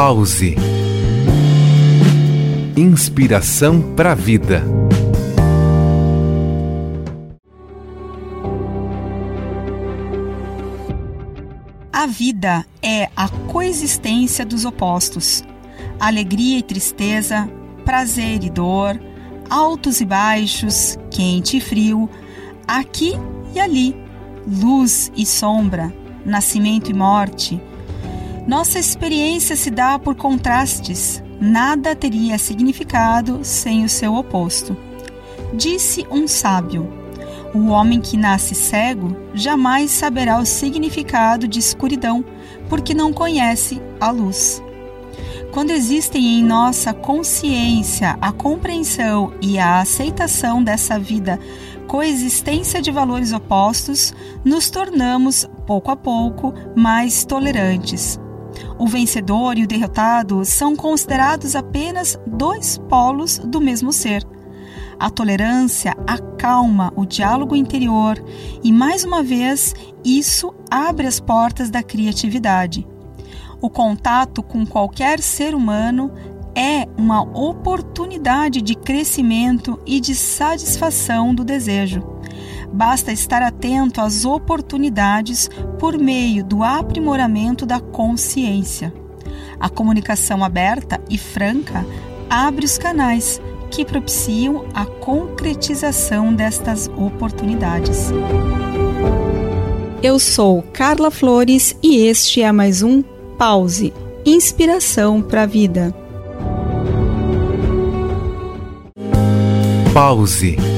Pause. Inspiração para a vida. A vida é a coexistência dos opostos. Alegria e tristeza, prazer e dor, altos e baixos, quente e frio, aqui e ali, luz e sombra, nascimento e morte. Nossa experiência se dá por contrastes. Nada teria significado sem o seu oposto. Disse um sábio: O homem que nasce cego jamais saberá o significado de escuridão, porque não conhece a luz. Quando existem em nossa consciência a compreensão e a aceitação dessa vida coexistência de valores opostos, nos tornamos, pouco a pouco, mais tolerantes. O vencedor e o derrotado são considerados apenas dois polos do mesmo ser. A tolerância acalma o diálogo interior e, mais uma vez, isso abre as portas da criatividade. O contato com qualquer ser humano é uma oportunidade de crescimento e de satisfação do desejo. Basta estar atento às oportunidades por meio do aprimoramento da consciência. A comunicação aberta e franca abre os canais que propiciam a concretização destas oportunidades. Eu sou Carla Flores e este é mais um Pause Inspiração para a Vida. Pause.